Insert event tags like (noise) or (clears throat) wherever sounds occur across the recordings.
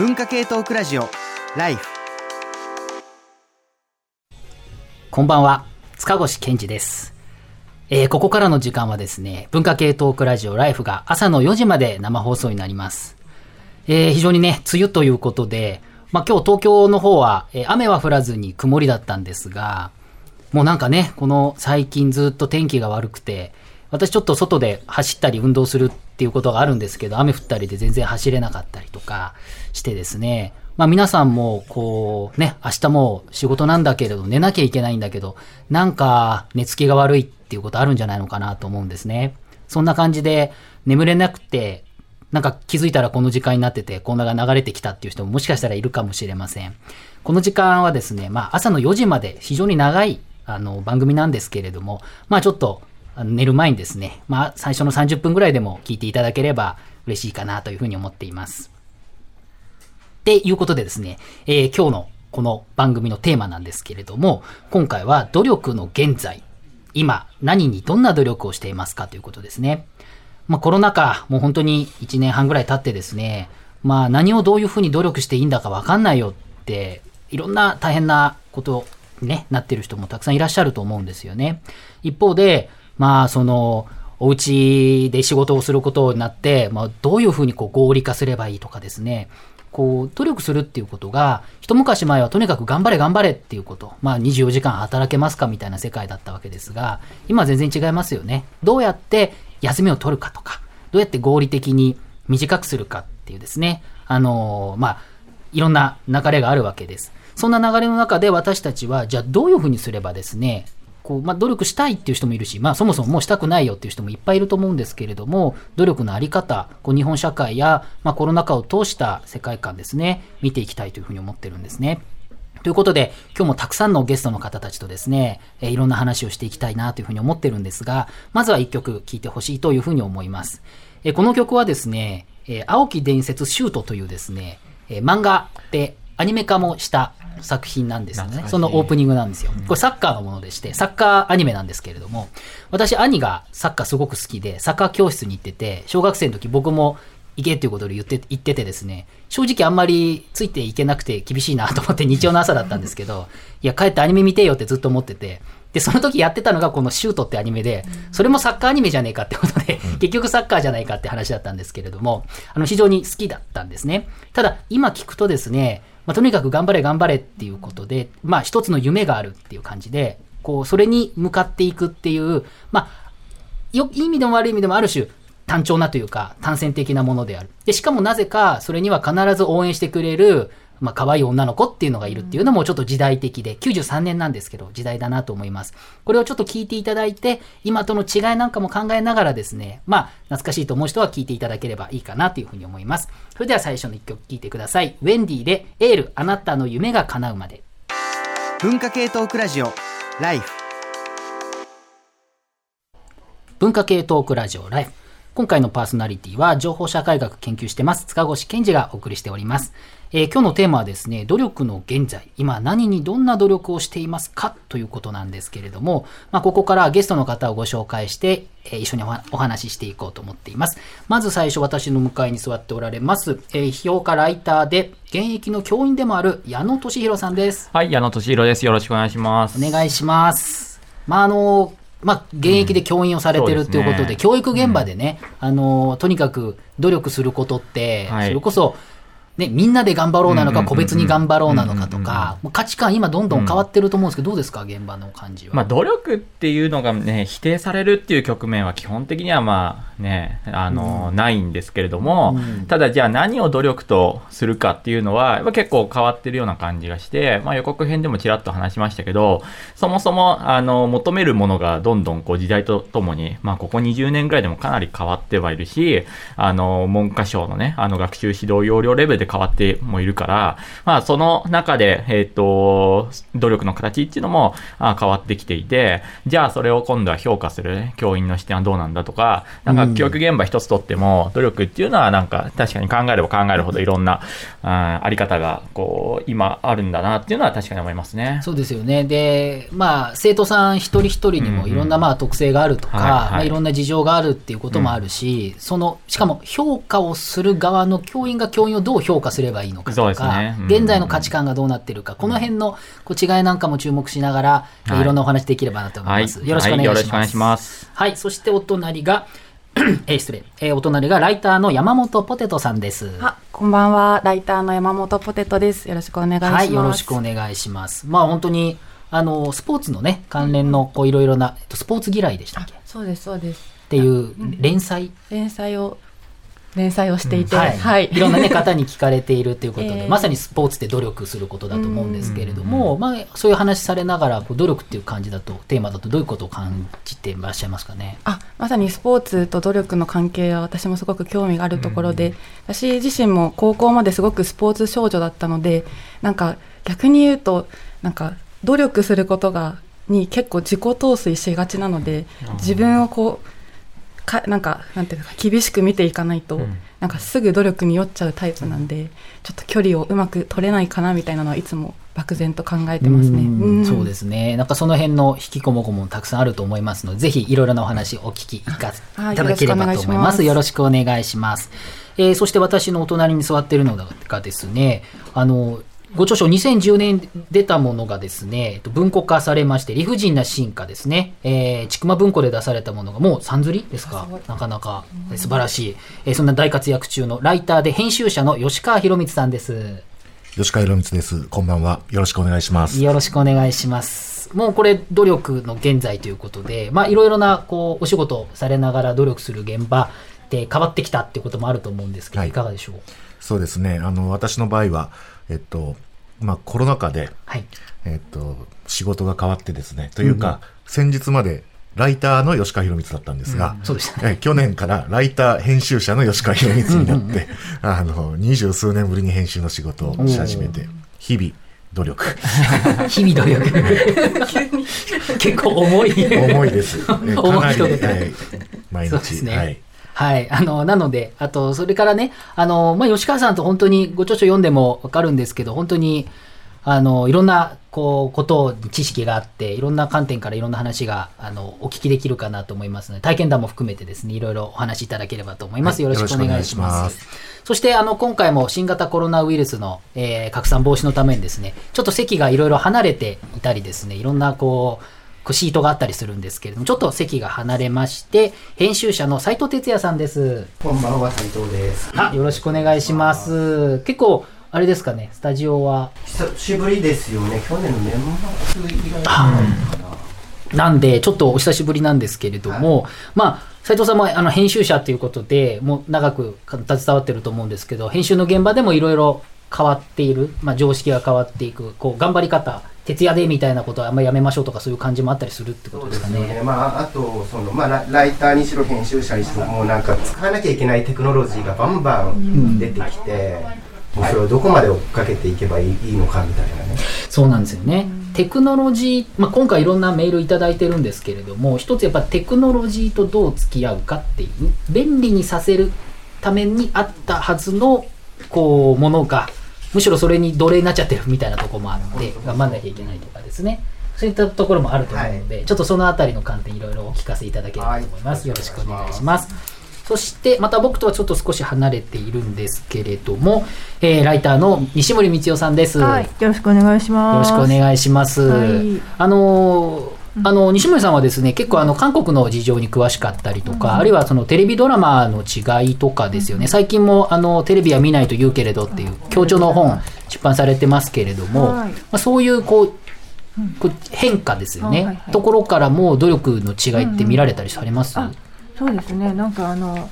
文化系トークラジオライフ。こんばんは。塚越健二です。えー、ここからの時間はですね、文化系トークラジオライフが朝の4時まで生放送になります。えー、非常にね、梅雨ということで、まあ、今日東京の方は、えー、雨は降らずに曇りだったんですが、もうなんかね、この最近ずっと天気が悪くて、私ちょっと外で走ったり運動するっていうことがあるんですけど、雨降ったりで全然走れなかったりとかしてですね、まあ皆さんもこうね、明日も仕事なんだけれど寝なきゃいけないんだけど、なんか寝つきが悪いっていうことあるんじゃないのかなと思うんですね。そんな感じで眠れなくて、なんか気づいたらこの時間になってて、こんなが流れてきたっていう人ももしかしたらいるかもしれません。この時間はですね、まあ朝の4時まで非常に長いあの番組なんですけれども、まあちょっと寝る前にですね、まあ最初の30分ぐらいでも聞いていただければ嬉しいかなというふうに思っています。っていうことでですね、えー、今日のこの番組のテーマなんですけれども、今回は努力の現在、今何にどんな努力をしていますかということですね。まあコロナ禍、もう本当に1年半ぐらい経ってですね、まあ何をどういうふうに努力していいんだかわかんないよって、いろんな大変なことに、ね、なってる人もたくさんいらっしゃると思うんですよね。一方で、まあその、お家で仕事をすることになって、まあ、どういうふうにこう合理化すればいいとかですね、こう、努力するっていうことが、一昔前はとにかく頑張れ頑張れっていうこと、まあ24時間働けますかみたいな世界だったわけですが、今は全然違いますよね。どうやって休みを取るかとか、どうやって合理的に短くするかっていうですね、あのー、まあ、いろんな流れがあるわけです。そんな流れの中で私たちは、じゃあどういうふうにすればですね、こう、まあ、努力したいっていう人もいるし、まあ、そもそももうしたくないよっていう人もいっぱいいると思うんですけれども、努力のあり方、こう日本社会や、まあ、コロナ禍を通した世界観ですね、見ていきたいというふうに思ってるんですね。ということで、今日もたくさんのゲストの方たちとですね、えー、いろんな話をしていきたいなというふうに思ってるんですが、まずは一曲聴いてほしいというふうに思います。えー、この曲はですね、えー、青木伝説シュートというですね、え漫画でアニメ化もした作品なんですよね。そのオープニングなんですよ。これサッカーのものでして、サッカーアニメなんですけれども、私兄がサッカーすごく好きで、サッカー教室に行ってて、小学生の時僕も行けっていうことで言って言っててですね、正直あんまりついていけなくて厳しいなと思って日曜の朝だったんですけど、いや帰ってアニメ見てよってずっと思ってて、で、その時やってたのがこのシュートってアニメで、それもサッカーアニメじゃねえかってことで、結局サッカーじゃないかって話だったんですけれども、あの、非常に好きだったんですね。ただ、今聞くとですね、まあ、とにかく頑張れ頑張れっていうことで、まあ一つの夢があるっていう感じで、こう、それに向かっていくっていう、まあ、よ、いい意味でも悪い意味でもある種、単調なというか、単線的なものである。で、しかもなぜか、それには必ず応援してくれる、まあ、可愛い女の子っていうのがいるっていうのもちょっと時代的で、93年なんですけど、時代だなと思います。これをちょっと聞いていただいて、今との違いなんかも考えながらですね、まあ、懐かしいと思う人は聞いていただければいいかなというふうに思います。それでは最初の一曲聴いてください。ウェンディで、エール、あなたの夢が叶うまで。文化系トークラジオ、ライフ。文化系トークラジオ、ライフ。今回のパーソナリティは情報社会学研究してます塚越健二がお送りしております。えー、今日のテーマはですね、努力の現在、今何にどんな努力をしていますかということなんですけれども、まあ、ここからゲストの方をご紹介して、えー、一緒にお話ししていこうと思っています。まず最初私の向かいに座っておられます、えー、評価ライターで、現役の教員でもある矢野俊弘さんです。はい、矢野俊弘です。よろしくお願いします。お願いします。まあ、あの、まあ、現役で教員をされてるということで、うんでね、教育現場でね、うん、あの、とにかく努力することって、はい、それこそ、ね、みんなで頑張ろうなのか、個別に頑張ろうなのかとか、価値観今どんどん変わってると思うんですけど、どうですか、現場の感じは。まあ、努力っていうのがね、否定されるっていう局面は基本的にはまあね、あの、うん、ないんですけれども、うん、ただじゃあ何を努力とするかっていうのは、やっぱ結構変わってるような感じがして、まあ予告編でもちらっと話しましたけど、そもそも、あの、求めるものがどんどんこう時代とともに、まあここ20年ぐらいでもかなり変わってはいるし、あの、文科省のね、あの学習指導要領レベルで変わってもいるから、まあその中で、えっ、ー、と、努力の形っていうのもあ変わってきていて、じゃあそれを今度は評価する、ね、教員の視点はどうなんだとか、なんか教育現場一つとっても、努力っていうのはなんか確かに考えれば考えるほどいろんな、ああり方がこう今あるんだなっていうのは確かに思いますね。そうですよね。で、まあ生徒さん一人一人にもいろんなまあ特性があるとか、まあいろんな事情があるっていうこともあるし、うん、その、しかも評価をする側の教員が教員をどう評評価すればいいのかとか、現在の価値観がどうなってるか、この辺のこう違いなんかも注目しながら、はいい、ろんなお話できればなと思います。よろしくお願いします。はいよろしくお願いします。はい、そしてお隣が、(clears throat) えー失礼、えーお隣がライターの山本ポテトさんです。あ、こんばんは。ライターの山本ポテトです。よろしくお願いします。はい、よろしくお願いします。まあ本当に、あの、スポーツのね、関連のこういろいろな、えっとスポーツ嫌いでしたっけ？っそうです、そうです。ていう連載、連載を、連載をしていて、はい、はい。いろんな、ね、方に聞かれているということで、(laughs) えー。まさにスポーツって努力することだと思うんですけれども、まあ、そういう話されながら、こう努力っていう感じだと、テーマだとどういうことを感じていらっしゃいますかね？あ、まさにスポーツと努力の関係は私もすごく興味があるところで、私自身も高校まですごくスポーツ少女だったので、なんか逆に言うと、なんか努力することが、に結構自己陶酔しがちなので、自分をこう、かなんかなんていうか厳しく見ていかないと、うんなんかすぐ努力に酔っちゃうタイプなんでちょっと距離をうまく取れないかなみたいなのはいつも漠然と考えてますね。うんうんそうですね。なんかその辺の引きこもごもたくさんあると思いますので、ぜひいろいろなお話お聞きいただければと思います。よろしくお願いします。えーそして私のお隣に座っているのがですね、あの、ご著書2010年出たものがですね、えっと文庫化されまして、理不尽な進化ですね。えー、ちくま文庫で出されたものがもう3釣りですか？なかなかえー素晴らしい、えーそんな大活躍中のライターで編集者の吉川博光さんです。吉川博光です。こんばんは。よろしくお願いします。よろしくお願いします。もうこれ努力の現在ということで、まあいろいろなこうお仕事をされながら努力する現場で変わってきたっていうこともあると思うんですけど、はいいかがでしょう？そうですね。あの、私の場合は、えっと、まあ、コロナ禍で、はい。えっと、仕事が変わってですね。というか、先日まで、ライターの吉川博光だったんですが、そうでしたね。え去年からライター編集者の吉川博光になって、あの、二十数年ぶりに編集の仕事をし始めて、日々、努力。(laughs) 日々努力。(laughs) (laughs) 結構重い。重いです。えかなり、はい、毎日、ねはい。はい。あの、なので、あと、それからね、あの、まあ、吉川さんと本当にご著書読んでもわかるんですけど、本当に、あの、いろんな、こう、ことに知識があって、いろんな観点からいろんな話が、あの、お聞きできるかなと思いますので、体験談も含めてですね、いろいろお話しいただければと思います。はいよろしくお願いしますそして、あの、今回も新型コロナウイルスの、えー拡散防止のためにですね、ちょっと席がいろいろ離れていたりですね、いろんな、こうシートがあったりするんですけれども、ちょっと席が離れまして、編集者の斉藤哲也さんです。こんばんは、斉藤です。あ、よろしくお願いします。結構、あれですかね、スタジオは。久しぶりですよね。去年の年末以来かな。なんで、ちょっとお久しぶりなんですけれども、まあ、斉藤さんもあの編集者ということで、もう長く携わってると思うんですけど、編集の現場でもいろいろ変わっている、まあ、常識が変わっていく、こう、頑張り方、徹夜でみたいなことはあんまりやめましょうとかそういう感じもあったりするってことでかね。ですすよね。まあ、あと、その、まあ、ラライターにしろ編集者にしろ、もうなんか使わなきゃいけないテクノロジーがバンバン出てきて、もうそれをどこまで追っかけていけばいいいいのかみたいなね。そうなんですよね。テクノロジー、まあ、今回いろんなメールいただいてるんですけれども、一つやっぱテクノロジーとどう付き合うかっていう、便利にさせるためにあったはずの、こう、ものが、むしろそれに奴隷になっちゃってるみたいなところもあって、頑張んなきゃいけないとかですね。そういったところもあると思うので、ちょっとそのあたりの観点いろいろお聞かせいただければと思います。はいよろしくお願いします。そして、また僕とはちょっと少し離れているんですけれども、えーライターの西森光代さんです。はい、よろしくお願いします。よろしくお願いします。はいあのーあの西森さんはですね結構あの韓国の事情に詳しかったりとか、あるいはそのテレビドラマの違いとかですよね、最近もあのテレビは見ないと言うけれどっていう強調の本出版されてますけれども、はい。まあ、そういうこう変化ですよね、はいはい。ところからも努力の違いって見られたりされます、あそうですね、なんかあの、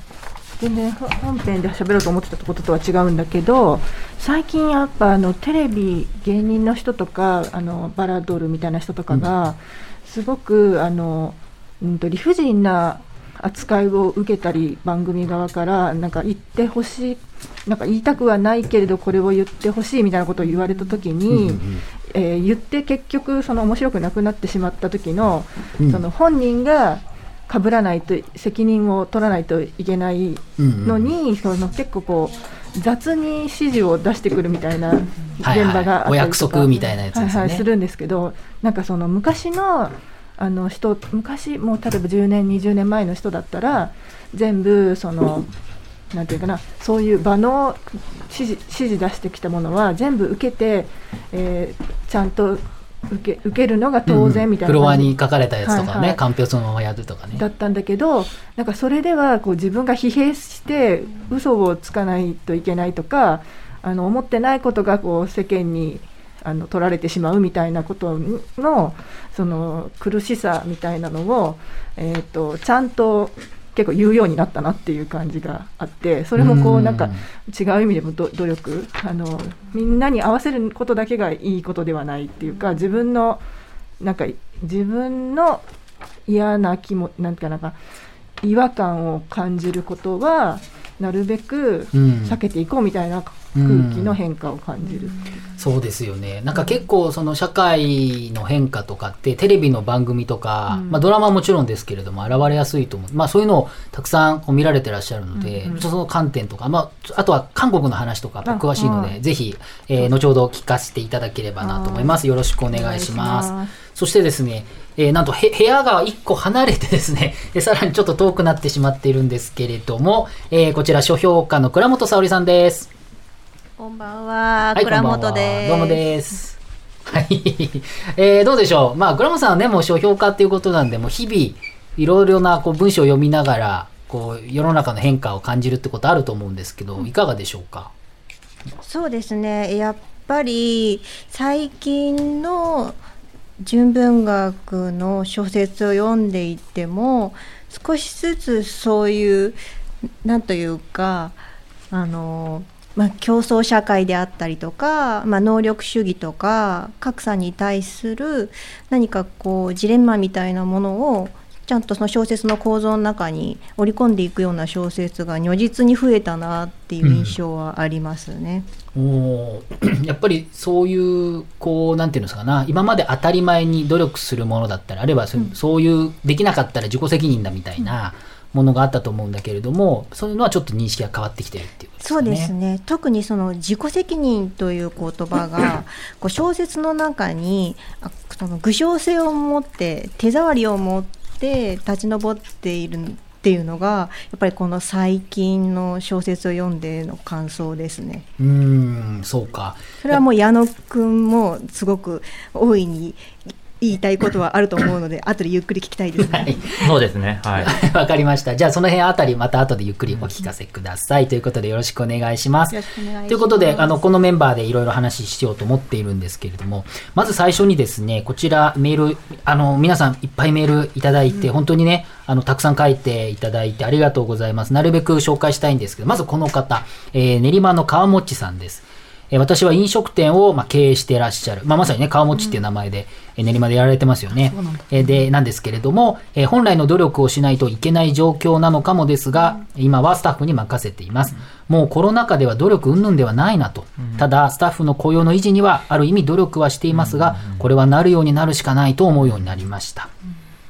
全然ほ本編で喋ろうと思ってたこととは違うんだけど、最近やっぱあのテレビ、芸人の人とか、あのバラドルみたいな人とかが、すごくあの、うん、と理不尽な扱いを受けたり、番組側から、なんか言ってほしい、なんか言いたくはないけれど、これを言ってほしいみたいなことを言われたときに、えー言って結局、その面白くなくなってしまった時の、うん。その本人が被らないと責任を取らないといけないのに、その結構こう雑に指示を出してくるみたいな現はいはい。場があったりとか、お約束みたいなやつですよね。はいはい、するんですけどなんかその昔のあの人昔もう例えば10年20年前の人だったら全部そのなんていうかなそういう場の指示指示出してきたものは全部受けて、えーちゃんと受け受けるのが当然みたいなフロアに書かれたやつとかね、はいはい。カンペをそのままやるとかね。だったんだけどなんかそれではこう自分が疲弊して嘘をつかないといけないとかあの思ってないことがこう世間にあの取られてしまうみたいなことのその苦しさみたいなのを、えー、とちゃんと結構言うようになったなっていう感じがあってそれもこううんなん。か違う意味でもど努力あのみんなに合わせることだけがいいことではないっていうか自分のなんか自分の嫌な気もなんていうかなんか違和感を感じることはなるべくうん避けていこうみたいな空気の変化を感じる。そうですよね。なんか結構その社会の変化とかってテレビの番組とか、うんまあドラマはもちろんですけれども現れやすいと思う。まあそういうのをたくさん見られてらっしゃるので、うんうんその観点とか、まああとは韓国の話とかあ詳しいので、はいぜひ、えー後ほど聞かせていただければなと思います。よろしくお願いします。そしてですね、えーなんとへ部屋が1個離れてですね、(laughs) でさらにちょっと遠くなってしまっているんですけれども、えーこちら書評家の倉本沙織さんです。こんばんは、はい、倉本です。どうもです。はい。(laughs) えー、どうでしょう。まあ、倉本さんはね、もう書評家っていうことなんで、もう日々、いろいろなこう文章を読みながら、こう、世の中の変化を感じるってことあると思うんですけど、いかがでしょうか？そうですね、やっぱり最近の純文学の小説を読んでいても、少しずつそういう、何というか、あの、まあ、競争社会であったりとか、まあ、能力主義とか格差に対する何かこうジレンマみたいなものをちゃんとその小説の構造の中に織り込んでいくような小説が如実に増えたなっていう印象はありますね。おー。(clears throat) やっぱりそういう、こう、なんていうんですかな、今まで当たり前に努力するものだったり、あるいはそ,、うそういう、できなかったら自己責任だみたいなものがあったと思うんだけれども、そういうのはちょっと認識が変わってきてるっていうことですかね。そうですね。特にその自己責任という言葉がこう小説の中にあその具象性を持って手触りを持って立ち上っているっていうのがやっぱりこの最近の小説を読んでの感想ですね。うーん、そうか。それはもう矢野くんもすごく大いに言いたいことはあると思うので (laughs) 後でゆっくり聞きたいですね。はい。そうですね。はい。(laughs) わかりました。じゃあその辺あたりまた後でゆっくりお聞かせください。ということでよろしくお願いします。よろしくお願いしますということで、あの、このメンバーでいろいろ話しようと思っているんですけれども、まず最初にですね、こちらメール、あの、皆さんいっぱいメールいただいて、本当にね、あの、たくさん書いていただいてありがとうございます。なるべく紹介したいんですけど、まずこの方、えー練馬の川もちさんです。えー私は飲食店を、まあ、経営していらっしゃる。まあ、まさにね、川持っていう名前で、えー練馬でやられてますよね。えーで、なんですけれども、えー本来の努力をしないといけない状況なのかもですが、今はスタッフに任せています。もうコロナ禍では努力云々ではないなと。ただ、スタッフの雇用の維持には、ある意味努力はしていますが、これはなるようになるしかないと思うようになりました。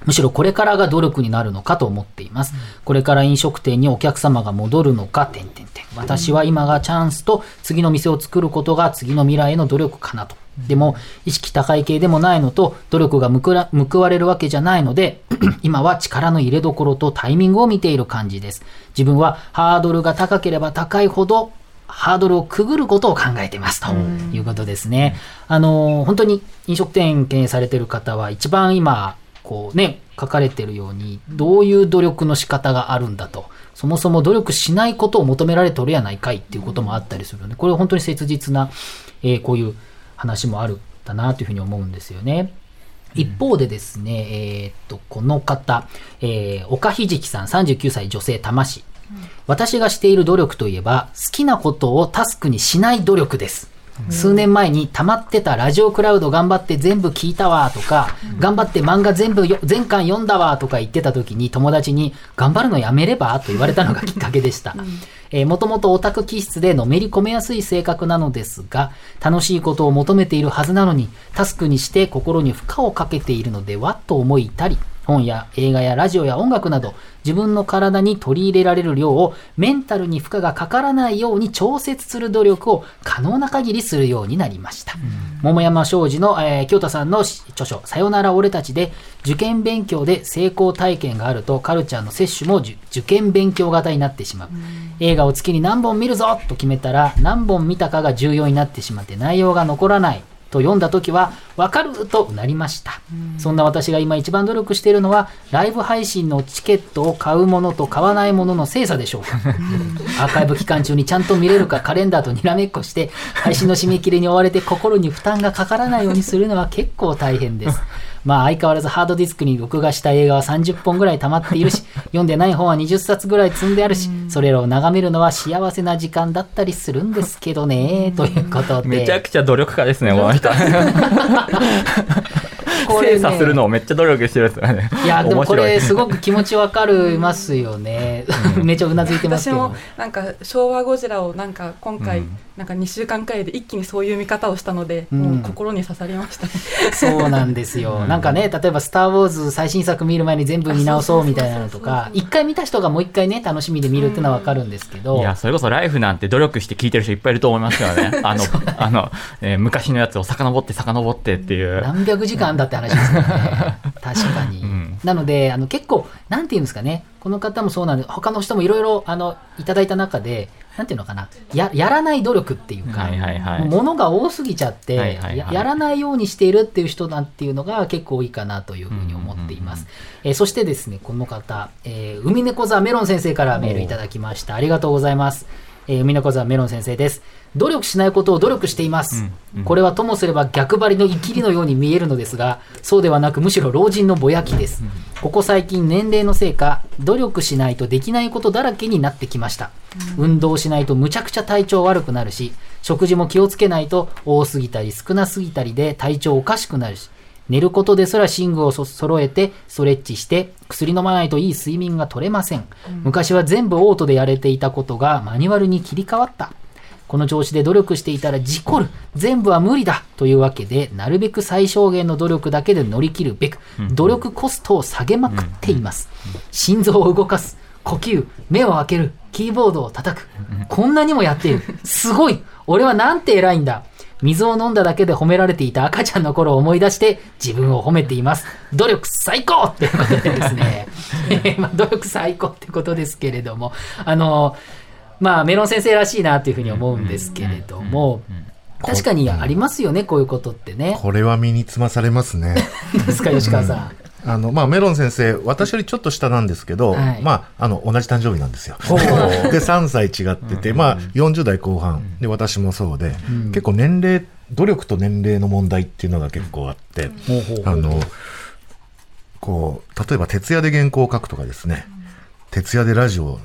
むしろこれからが努力になるのかと思っています。これから飲食店にお客様が戻るのか、点々点。私は今がチャンスと、次の店を作ることが次の未来への努力かなと。でも、意識高い系でもないのと、努力が報われるわけじゃないので、(clears throat) 今は力の入れどころとタイミングを見ている感じです。自分はハードルが高ければ高いほど、ハードルをくぐることを考えていますということですね。あの、本当に飲食店経営されている方は一番今、こうね、書かれているように、どういう努力の仕方があるんだと。そもそも努力しないことを求められておるやないかいっていうこともあったりするので、これは本当に切実な、えーこういう話もあるんだなというふうに思うんですよね。一方でですね、えーっと、この方、えー岡ひじきさん、39歳女性多摩市。私がしている努力といえば、好きなことをタスクにしない努力です。数年前に溜まってたラジオクラウド頑張って全部聞いたわとか、頑張って漫画全部よ全巻読んだわとか言ってた時に友達に頑張るのやめればと言われたのがきっかけでした。えー、もともとオタク気質でのめり込めやすい性格なのですが、楽しいことを求めているはずなのに、タスクにして心に負荷をかけているのではと思いたり、本や映画やラジオや音楽など自分の体に取り入れられる量をメンタルに負荷がかからないように調節する努力を可能な限りするようになりました。桃山商事の、えー清田さんの著書「さよなら俺たち」で受験勉強で成功体験があるとカルチャーの摂取も受受験勉強型になってしまう。映画を月に何本見るぞと決めたら何本見たかが重要になってしまって内容が残らないと読んだ時は分かるとうなりました、そんな私が今一番努力しているのはライブ配信のチケットを買うものと買わないものの精査でしょう。かアーカイブ期間中にちゃんと見れるかカレンダーとにらめっこして配信の締め切りに追われて心に負担がかからないようにするのは結構大変ですまあ相変わらずハードディスクに録画した映画は30本ぐらい溜まっているし、(laughs) 読んでない本は20冊ぐらい積んであるし、それらを眺めるのは幸せな時間だったりするんですけどね、ということで。めちゃくちゃ努力家ですね、この人。(laughs) これね精査するのをめっちゃ努力してるんですよね。いや、でもこれすごく気持ちわかりますよね。(laughs) めちゃうなずいてますけど私も。なんか昭和ゴジラをなんか今回、うんなんか2週間くらいで一気にそういう見方をしたので、うんもう心に刺さりましたね。そうなんですよ。なんかね、例えば、スター・ウォーズ最新作見る前に全部見直そうみたいなのとか、一回見た人がもう一回ね、楽しみで見るっていうのはわかるんですけど、いや、それこそライフなんて努力して聞いてる人いっぱいいると思いますからね。(laughs) あの、あの、えー昔のやつを遡って遡ってっていう。何百時間だって話ですからね。(laughs) 確かに。うんなので、あの、結構、なんていうんですかね、この方もそうなんで、他の人もいろいろ、あの、いただいた中で、なんていうのかな、や、やらない努力っていうか、はいはいはい。ものが多すぎちゃって、はいはいはいややらないようにしているっていう人なんていうのが結構多いかなというふうに思っています。えーそしてですね、この方、えー海猫座メロン先生からメールいただきました。ありがとうございます。えー海猫座メロン先生です。努力しないことを努力しています。うんうんこれはともすれば逆張りの生きりのように見えるのですが、そうではなくむしろ老人のぼやきです。ここ最近年齢のせいか、努力しないとできないことだらけになってきました。運動しないとむちゃくちゃ体調悪くなるし、食事も気をつけないと多すぎたり少なすぎたりで体調おかしくなるし、寝ることですら寝具をそ揃えてストレッチして薬飲まないといい睡眠が取れません。昔は全部オートでやれていたことがマニュアルに切り替わった。この調子で努力していたら事故る。全部は無理だ。というわけで、なるべく最小限の努力だけで乗り切るべく、努力コストを下げまくっています。心臓を動かす。呼吸、目を開ける、キーボードを叩く。こんなにもやっている。すごい俺はなんて偉いんだ水を飲んだだけで褒められていた赤ちゃんの頃を思い出して自分を褒めています。努力最高っていうことでですね。(laughs) (laughs) まあ努力最高ってことですけれども、あの、まあメロン先生らしいなというふうに思うんですけれども、確かにありますよね、こういうことってね。これは身につまされますね。ですか、吉川さん。あの、まあ、メロン先生、私よりちょっと下なんですけど、はい。まあ、あの、同じ誕生日なんですよ。(laughs) で、3歳違ってて、まあ、40代後半、で、私もそうで、結構年齢、努力と年齢の問題っていうのが結構あって、ほうほうほう。あの、こう、例えば徹夜で原稿を書くとかですね、徹夜でラジオ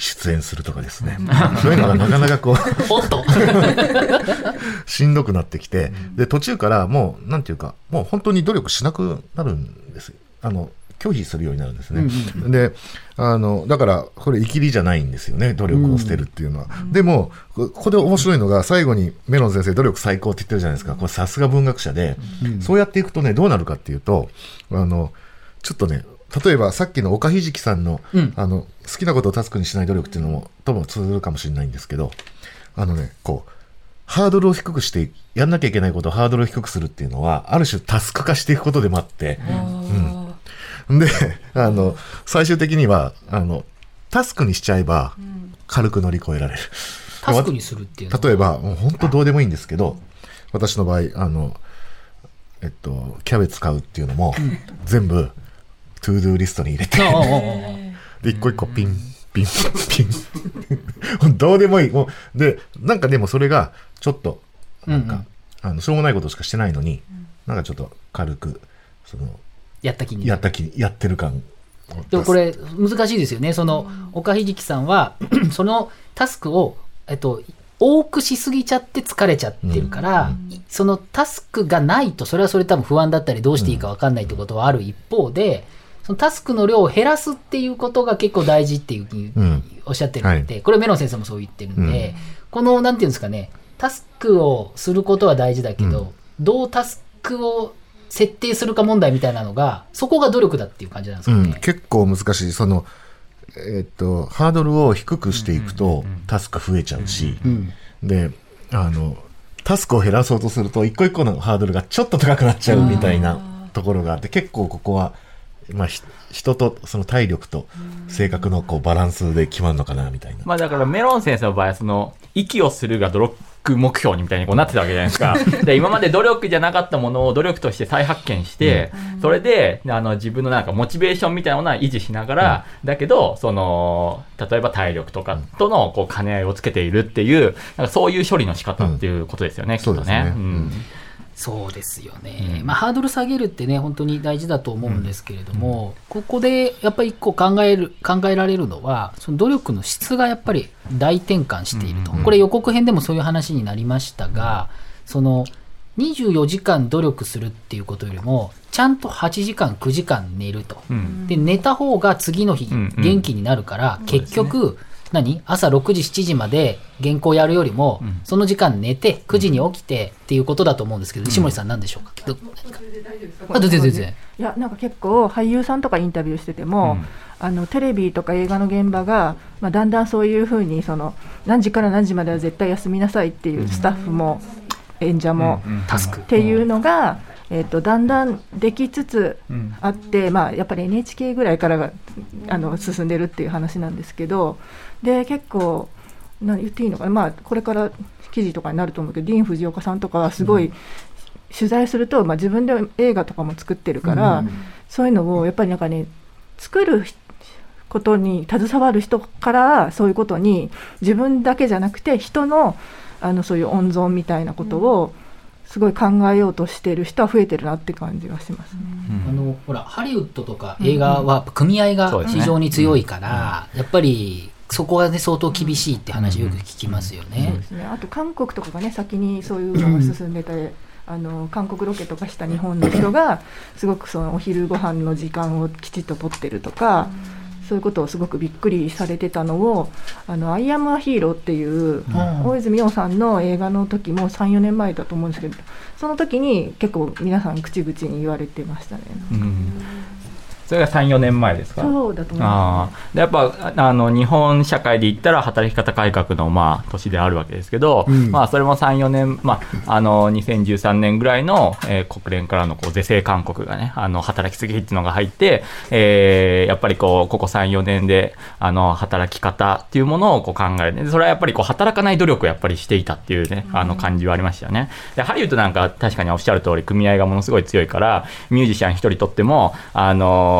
に出演するとかですね、そういうのがなかなかこう、おっと。(laughs) しんどくなってきて、で、途中からもう、なんていうか、もう本当に努力しなくなるんです。あの、拒否するようになるんですね。で、あの、だから、これ、生きりじゃないんですよね、努力を捨てるっていうのは。でも、こここで面白いのが、最後にメロン先生、努力最高って言ってるじゃないですか。これ、さすが文学者で、そうやっていくとね、どうなるかっていうと、あの、ちょっとね、例えばさっきの岡ひじきさんの、うん。あの、好きなことをタスクにしない努力っていうのも、とも通ずるかもしれないんですけど、あのね、こう、ハードルを低くして、やんなきゃいけないことをハードルを低くするっていうのは、ある種タスク化していくことでもあって、で、あの、最終的には、あの、タスクにしちゃえば、軽く乗り越えられる。タスクにするっていう例えば、もう本当どうでもいいんですけど、私の場合、あの、えっと、キャベツ買うっていうのも、全部、 to do リストに入れて、で、一個一個ピン、ピン、ピン。(laughs) どうでもいい。もう、で、なんかでもそれが、ちょっと、なんか、うんうんあの、しょうもないことしかしてないのに、なんかちょっと軽く、その、やった気にやった気、やってる感。でもこれ難しいですよね。その岡ひじきさんは (clears throat) そのタスクをえっと多くしすぎちゃって疲れちゃってるから、いそのタスクがないとそれはそれ多分不安だったりどうしていいか分かんないってことはある一方で、そのタスクの量を減らすっていうことが結構大事っていうふうにうん。おっしゃってるんで、これメロン先生もそう言ってるんで、このなんていうんですかねタスクをすることは大事だけど、どうタスクを設定するか問題みたいなのが、そこが努力だっていう感じなんですかね。うん、結構難しい。その、えっと、ハードルを低くしていくと、タスク増えちゃうし、うん。で、あの、タスクを減らそうとすると、一個一個のハードルがちょっと高くなっちゃうみたいなところがあって、結構ここは、まあ、ひ人とその体力と性格のこうバランスで決まるのかなみたいな。まあだからメロン先生の場合はその息をするが努力目標にみたいにこうなってたわけじゃないですか。で今まで努力じゃなかったものを努力として再発見して、それであの自分のなんかモチベーションみたいなものは維持しながら、だけどその例えば体力とかとのこう兼ね合いをつけているっていうなんかそういう処理の仕方っていうことですよね、きっとそうですねね。うん。まあ、ハードル下げるってね、本当に大事だと思うんですけれども、ここでやっぱり一個考える考えられるのは、その努力の質がやっぱり大転換していると、これ、予告編でもそういう話になりましたが、その24時間努力するっていうことよりも、ちゃんと8時間、9時間寝ると、うん。で寝た方が次の日、うんうん。元気になるから、結局、何？朝6時、7時まで原稿やるよりも、ん。その時間寝て、9時に起きてっていうことだと思うんですけど、石森さん、何でしょうか？どあ全然全然。いやなんか結構俳優さんとかインタビューしてても、うん。あのテレビとか映画の現場が、まあ、だんだんそういうふうにその何時から何時までは絶対休みなさいっていうスタッフも演者も、うんうん。タスク。っ。ていうのが、えっとだんだんできつつうん。あって、まあ、やっぱり NHK ぐらいからがあの進んでるっていう話なんですけどで結構な言っていいのかな、まあ、これから記事とかになると思うけどディーン・フジオカさんとかはすごい、取材すると、まあ、自分で映画とかも作ってるから、そういうのをやっぱりなんかね作ることに携わる人からそういうことに自分だけじゃなくて人のあのそういう温存みたいなことをすごい考えようとしてる人は増えてるなって感じがしますね。あのほらハリウッドとか映画は組合が非常に強いから、やっぱりそこはね相当厳しいって話よく聞きますよね。そうですね、あと韓国とかがね先にそういうのが進んでてあの韓国ロケとかした日本の人が (laughs) すごくそのお昼ご飯の時間をきちっと取ってるとか、そういうことをすごくびっくりされてたのを「あのアイアム・ア・ヒーロー」っていう、大泉洋さんの映画の時も34年前だと思うんですけどその時に結構皆さん口々に言われてましたね。うんそれが3、4年前ですか？そうだと思いまああ。でやっぱああの日本社会で言ったら働き方改革の、まあ、年であるわけですけど、うん。まあ、それも3、4年、まあ、あの2013年ぐらいの、えー国連からのこう是正勧告がねあの働きすぎっていうのが入って、えーやっぱりこうここ3、4年であの働き方っていうものをこう考えるそれはやっぱりこう働かない努力をやっぱりしていたっていうねあの感じはありましたよね。でハリウッドなんか確かにおっしゃる通り組合がものすごい強いからミュージシャン一人とってもあの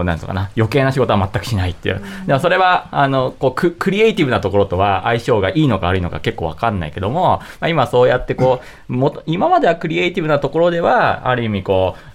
ーなんつうのかな余計な仕事は全くしないっていう、でもそれはあのこうククリエイティブなところとは相性がいいのか悪いのか結構わかんないけども、まあ、今そうやってこうもと今まではクリエイティブなところではある意味こう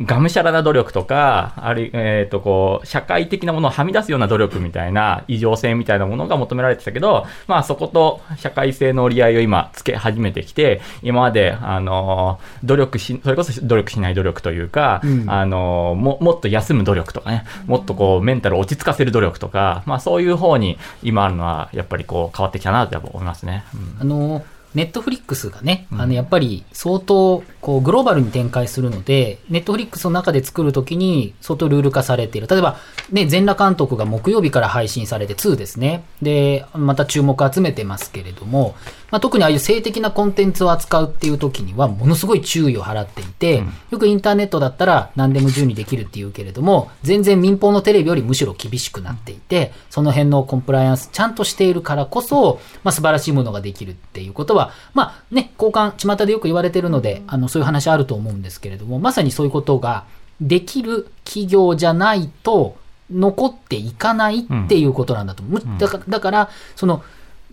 がむしゃらな努力とか、ある、えっ、と、こう、社会的なものをはみ出すような努力みたいな、異常性みたいなものが求められてたけど、まあそこと社会性の折り合いを今つけ始めてきて、今まで、あの、努力し、それこそ努力しない努力というか、うんあの、も、もっと休む努力とかね、もっとこう、メンタルを落ち着かせる努力とか、まあそういう方に今あるのは、やっぱりこう、変わってきたなっぱ思いますね。うんあの、ネットフリックスがね、あの、やっぱり相当、こう、グローバルに展開するので、ネットフリックスの中で作るときに相当ルール化されている。例えば、ね、全裸監督が木曜日から配信されて2ですね。で、また注目集めてますけれども、まあ、特にああいう性的なコンテンツを扱うっていう時には、ものすごい注意を払っていて、よくインターネットだったら何でも自由にできるっていうけれども、全然民放のテレビよりむしろ厳しくなっていて、その辺のコンプライアンスちゃんとしているからこそ、まあ、素晴らしいものができるっていうことは、まあね、交換、巷でよく言われてるので、あの、そういう話あると思うんですけれども、まさにそういうことができる企業じゃないと、残っていかないっていうことなんだと思う。むだから、だからその、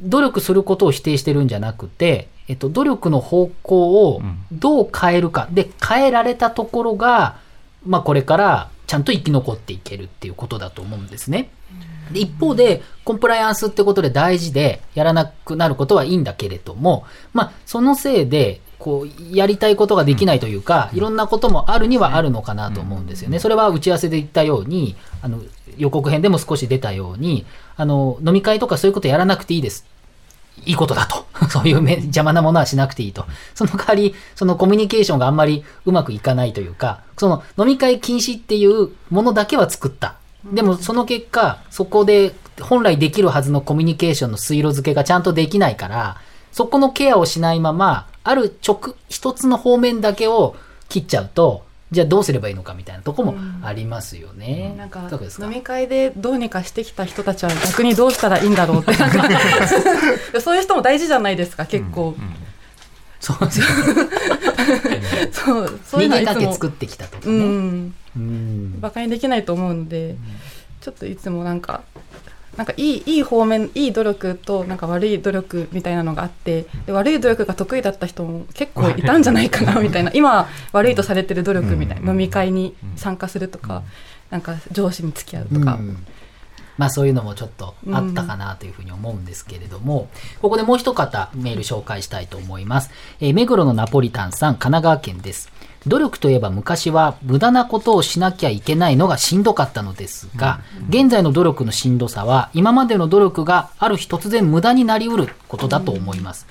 努力することを否定してるんじゃなくて、えっと、努力の方向をどう変えるか。で、変えられたところが、まあ、これからちゃんと生き残っていけるっていうことだと思うんですね。で一方で、コンプライアンスってことで大事で、やらなくなることはいいんだけれども、まあ、そのせいで、こう、やりたいことができないというか、いろんなこともあるにはあるのかなと思うんですよね。それは打ち合わせで言ったように、あの、予告編でも少し出たように、あの、飲み会とかそういうことやらなくていいです。いいことだと。(laughs) そういう邪魔なものはしなくていいと。その代わり、そのコミュニケーションがあんまりうまくいかないというか、その飲み会禁止っていうものだけは作った。でもその結果、そこで本来できるはずのコミュニケーションの水路付けがちゃんとできないから、そこのケアをしないまま、ある直、一つの方面だけを切っちゃうと、じゃあどうすればいいのかみたいなとこもありますよね。なんかいかがですか？飲み会でどうにかしてきた人たちは逆にどうしたらいいんだろうって。(laughs) (laughs) そういう人も大事じゃないですか結構、そうですよ。(laughs) そうそういう逃のはいつも。げかけ作ってきたとかうね。ん。うん。馬鹿にできないと思うので、ちょっといつもなんかなんかいいいい方面いい努力となんか悪い努力みたいなのがあってで悪い努力が得意だった人も結構いたんじゃないかなみたいな。今悪いとされてる努力みたいな、飲み会に参加するとか、なんか上司に付き合うとか、うん。まあそういうのもちょっとあったかなというふうに思うんですけれども、ここでもう一方メール紹介したいと思います。えー目黒のナポリタンさん、神奈川県です。努力といえば昔は無駄なことをしなきゃいけないのがしんどかったのですが、現在の努力のしんどさは今までの努力がある日突然無駄になりうることだと思います。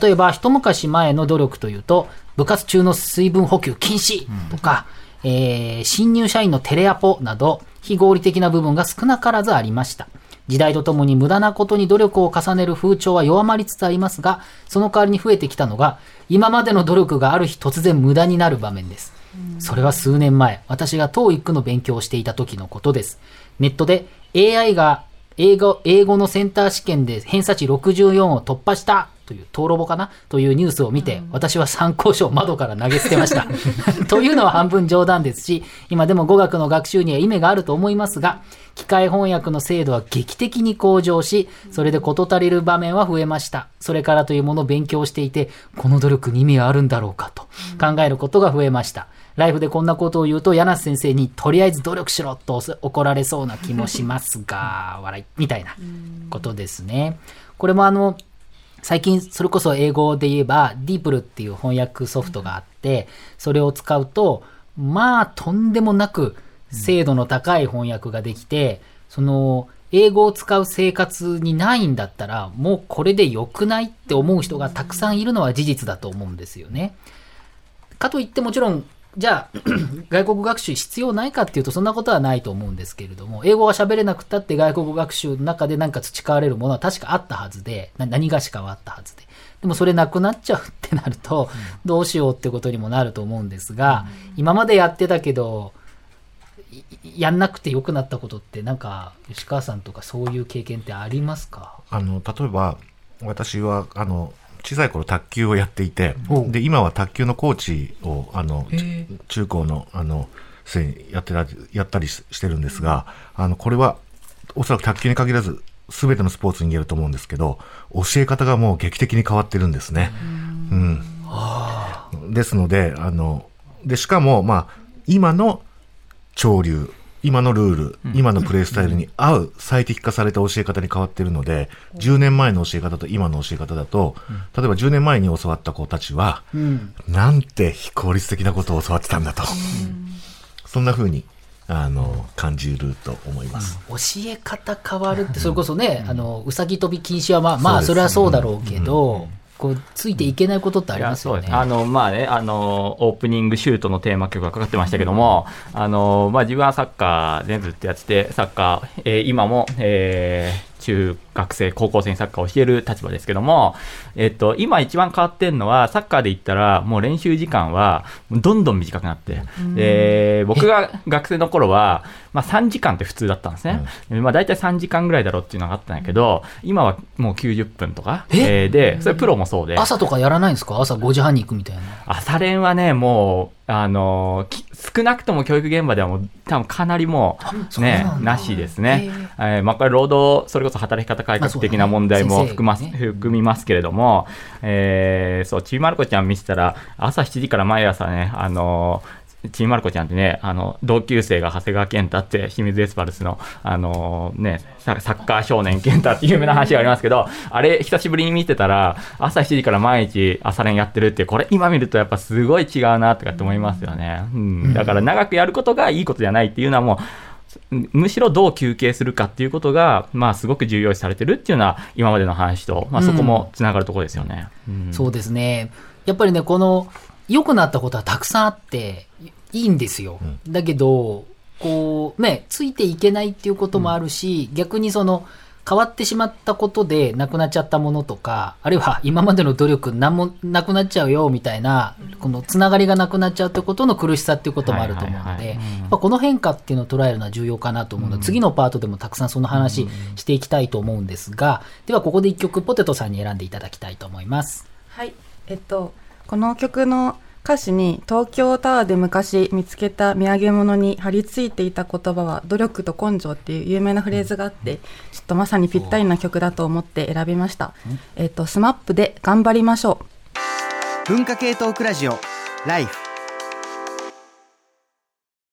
例えば一昔前の努力というと、部活中の水分補給禁止とか、えー新入社員のテレアポなど非合理的な部分が少なからずありました。時代とともに無駄なことに努力を重ねる風潮は弱まりつつありますが、その代わりに増えてきたのが、今までの努力がある日突然無駄になる場面です。それは数年前、私が TOEIC の勉強をしていた時のことです。ネットで AI が英語英語のセンター試験で偏差値64を突破したという、討論簿かな？というニュースを見て、私は参考書を窓から投げ捨てました。(laughs) (laughs) というのは半分冗談ですし、今でも語学の学習には意味があると思いますが、機械翻訳の精度は劇的に向上し、それで事足りる場面は増えました。それからというものを勉強していて、この努力に意味があるんだろうかと考えることが増えました。ライフでこんなことを言うと、柳瀬先生にとりあえず努力しろと怒られそうな気もしますが、笑い、みたいなことですね。これもあの、最近それこそ英語で言えば DeepL っていう翻訳ソフトがあってそれを使うとまあとんでもなく精度の高い翻訳ができてその英語を使う生活にないんだったらもうこれで良くないって思う人がたくさんいるのは事実だと思うんですよね。かといってもちろんじゃあ (clears throat) 外国学習必要ないかっていうとそんなことはないと思うんですけれども英語が喋れなくたって外国学習の中で何か培われるものは確かあったはずでな何がしかはあったはずで。でもそれなくなっちゃうってなるとどうしようってことにもなると思うんですが今までやってたけどいやんなくて良くなったことってなんか吉川さんとかそういう経験ってありますか？あの例えば私はあの小さい頃卓球をやっていてで今は卓球のコーチをあの中高のあの生にやってたやったりししてるんですがあのこれはおそらく卓球に限らず全てのスポーツに言えると思うんですけど教え方がもう劇的に変わってるんですね。うん。ですのであのでしかも、まあ、今の潮流今のルール、今のプレースタイルに合う最適化された教え方に変わっているので、10年前の教え方と今の教え方だと、例えば10年前に教わった子たちは、うん。なんて非効率的なことを教わってたんだと。そんな風に、あの、感じると思います。教え方変わるってそれこそね、あのうさぎ跳び禁止はまあまあそれはそうだろうけど、こうついていけないことってありますよね。あの、まあね、あの、オープニングシュートのテーマ曲がかかってましたけども、あの、まあ自分はサッカーでずっとやってて、サッカー、えー今も、えー中学生、高校生にサッカーを教える立場ですけども、えっと、今一番変わってるのは、サッカーで言ったら、もう練習時間は、どんどん短くなって、で僕が学生の頃は、まあ3時間って普通だったんですね。まあ大体3時間ぐらいだろうっていうのがあったんだけど、今はもう90分とか、え？えーで、それプロもそうで。朝とかやらないんですか？朝5時半に行くみたいな。朝練はね、もう、あのき少なくとも教育現場ではもう、多分かなりもう、ねなしですね。え。ーまあ、これ、労働、それこそ働き方改革的な問題も含まね。含みますけれども、えーそう、ちびまる子ちゃん見せたら、朝7時から毎朝ね、あのちびまる子ちゃんってね、あの、同級生が長谷川健太って、清水エスパルスの、あのね、ササッカー少年健太っていう有名な話がありますけど、あれ、久しぶりに見てたら、朝7時から毎日朝練やってるって、これ今見るとやっぱすごい違うなとかって思いますよね。うん。だから長くやることがいいことじゃないっていうのはもう、むしろどう休憩するかっていうことが、まあ、すごく重要視されてるっていうのは今までの話と、まあ、そこもつながるところですよね、うん、そうですね。やっぱりねこの良くなったことはたくさんあっていいんですよ、うん、だけどこうねついていけないっていうこともあるし、逆にその変わってしまったことでなくなっちゃったものとか、あるいは今までの努力何もなくなっちゃうよみたいな、このつながりがなくなっちゃうってことの苦しさっていうこともあると思うので、この変化っていうのを捉えるのは重要かなと思うので、次のパートでもたくさんその話していきたいと思うんですが、ではここで一曲ポテトさんに選んでいただきたいと思います。はい。えっと、この曲の歌詞に東京タワーで昔見つけた土産物に貼り付いていた言葉は努力と根性っていう有名なフレーズがあって、ちょっとまさにぴったりな曲だと思って選びました。えっ、と、 SMAPで頑張りましょう。文化系トークラジオ Life